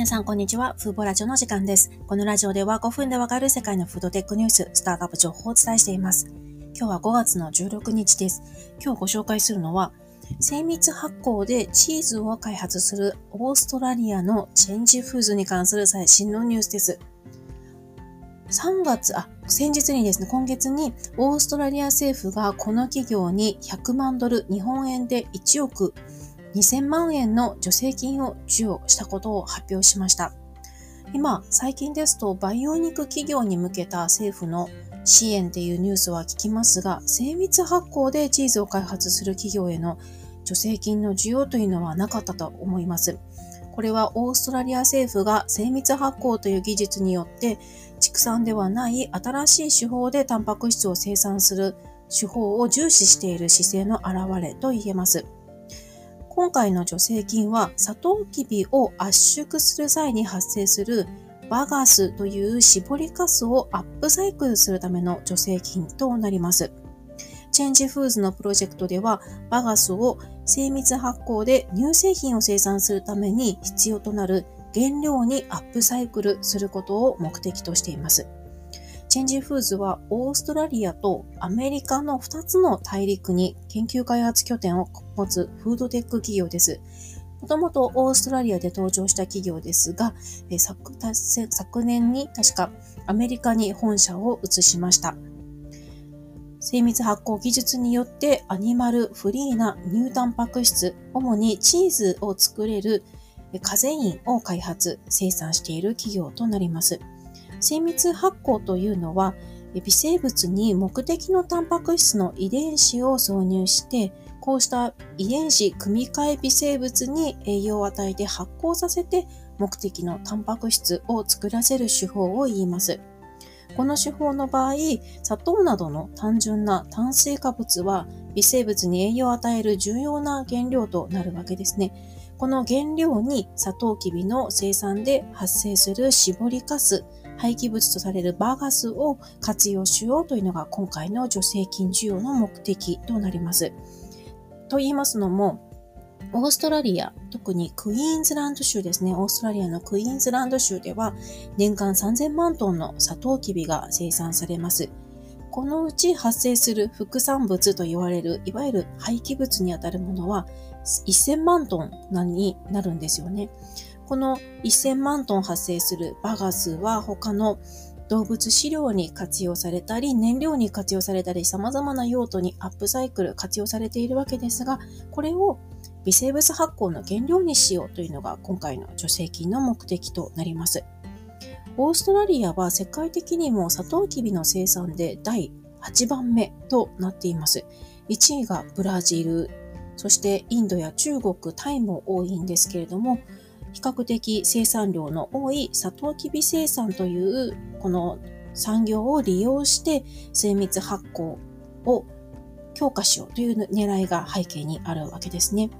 皆さん、こんにちは。フーボラジオの時間です。このラジオでは5分でわかる世界のフードテックニュース、スタートアップ情報をお伝えしています。今日は5月の16日です。今日ご紹介するのは、精密発酵でチーズを開発するオーストラリアのチェンジフーズに関する最新のニュースです。3月、あ、先日にですね、今月にオーストラリア政府がこの企業に100万ドル、日本円で1億2000万円の助成金を授与したことを発表しました。今、最近ですと培養肉企業に向けた政府の支援っていうニュースは聞きますが、精密発酵でチーズを開発する企業への助成金の需要というのはなかったと思います。これはオーストラリア政府が精密発酵という技術によって畜産ではない新しい手法でタンパク質を生産する手法を重視している姿勢の表れと言えます。今回の助成金は、サトウキビを圧縮する際に発生するバガスという絞りかすをアップサイクルするための助成金となります。チェンジフーズのプロジェクトでは、バガスを精密発酵で乳製品を生産するために必要となる原料にアップサイクルすることを目的としています。チェンジフーズはオーストラリアとアメリカの2つの大陸に研究開発拠点を持つフードテック企業です。もともとオーストラリアで登場した企業ですが、昨昨年に確かアメリカに本社を移しました。精密発酵技術によってアニマルフリーな乳タンパク質、主にチーズを作れるカゼインを開発、生産している企業となります。精密発酵というのは、微生物に目的のタンパク質の遺伝子を挿入して、こうした遺伝子組み換え微生物に栄養を与えて発酵させて目的のタンパク質を作らせる手法を言います。この手法の場合、砂糖などの単純な炭水化物は微生物に栄養を与える重要な原料となるわけですね。この原料にサトウキビの生産で発生する絞りかす、廃棄物とされるバーガスを活用しようというのが今回の助成金需要の目的となります。と言いますのも、オーストラリア、特にクイーンズランド州ですね。オーストラリアのクイーンズランド州では年間3000万トンのサトウキビが生産されます。このうち発生する副産物と言われる、いわゆる廃棄物にあたるものは1000万トンになるんですよね。この1000万トン発生するバガスは他の動物飼料に活用されたり、燃料に活用されたり、様々な用途にアップサイクル、活用されているわけですが、これを微生物発酵の原料にしようというのが今回の助成金の目的となります。オーストラリアは世界的にもサトウキビの生産で第8番目となっています。1位がブラジル、そしてインドや中国、タイも多いんですけれども、比較的生産量の多いサトウキビ生産というこの産業を利用して精密発酵を強化しようという狙いが背景にあるわけですね。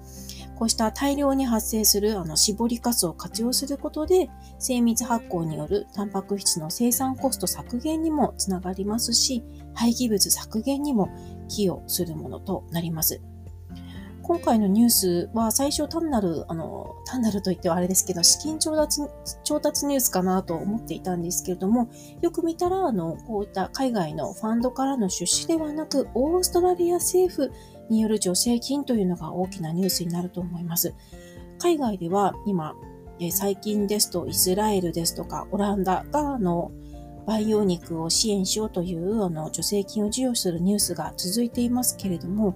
こうした大量に発生するあの絞りかすを活用することで精密発酵によるタンパク質の生産コスト削減にもつながりますし廃棄物削減にも寄与するものとなります。今回のニュースは最初単なる、あの、単なると言ってはあれですけど、資金調達、調達ニュースかなと思っていたんですけれども、よく見たら、あの、こういった海外のファンドからの出資ではなく、オーストラリア政府による助成金というのが大きなニュースになると思います。海外では今、最近ですとイスラエルですとかオランダがあの培養肉を支援しようというあの助成金を授与するニュースが続いていますけれども、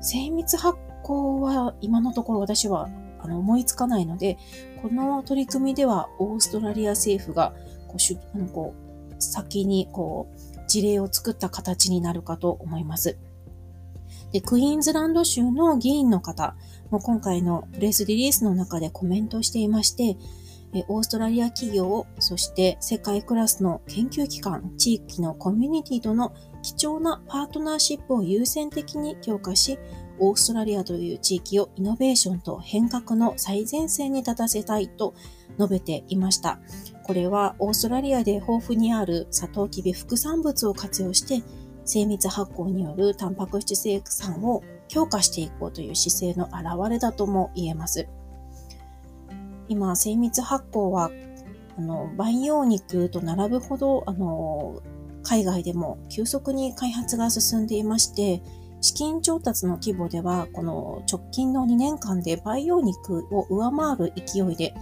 精密発こは今のところ私はあの思いつかないので、この取り組みではオーストラリア政府がこうしあのこう先にこう事例を作った形になるかと思います。で、クイーンズランド州の議員の方も今回のプレスリリースの中でコメントしていまして、オーストラリア企業、そして世界クラスの研究機関、地域のコミュニティとの貴重なパートナーシップを優先的に強化し、オーストラリアという地域をイノベーションと変革の最前線に立たせたいと述べていました。これはオーストラリアで豊富にあるサトウキビ副産物を活用して精密発酵によるタンパク質生産を強化していこうという姿勢の表れだとも言えます。今、精密発酵は、あの、培養肉と並ぶほど、あの、海外でも急速に開発が進んでいまして、資金調達の規模では、この直近の2年間で培養肉を上回る勢いで、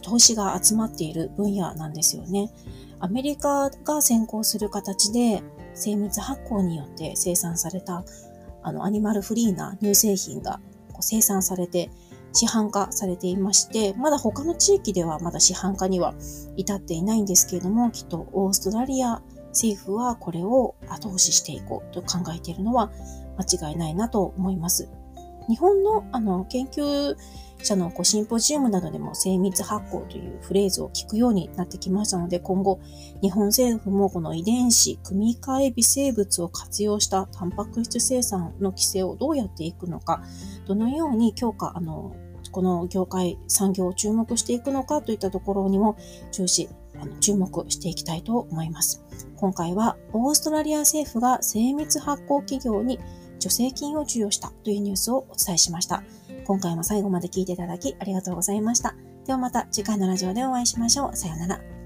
投資が集まっている分野なんですよね。アメリカが先行する形で精密発酵によって生産されたあのアニマルフリーな乳製品が生産されて市販化されていまして、まだ他の地域ではまだ市販化には至っていないんですけれども、きっとオーストラリア政府はこれを後押ししていこうと考えているのは間違いないなと思います。日本のあの研究者のこうシンポジウムなどでも精密発酵というフレーズを聞くようになってきましたので、今後、日本政府もこの遺伝子、組み換え微生物を活用したタンパク質生産の規制をどうやっていくのか、どのように強化、あの、この業界、産業を注目していくのかといったところにも注視、あの注目していきたいと思います。今回はオーストラリア政府が精密発行企業に助成金を授与したというニュースをお伝えしました。今回も最後まで聞いていただきありがとうございました。ではまた次回のラジオでお会いしましょう。さようなら。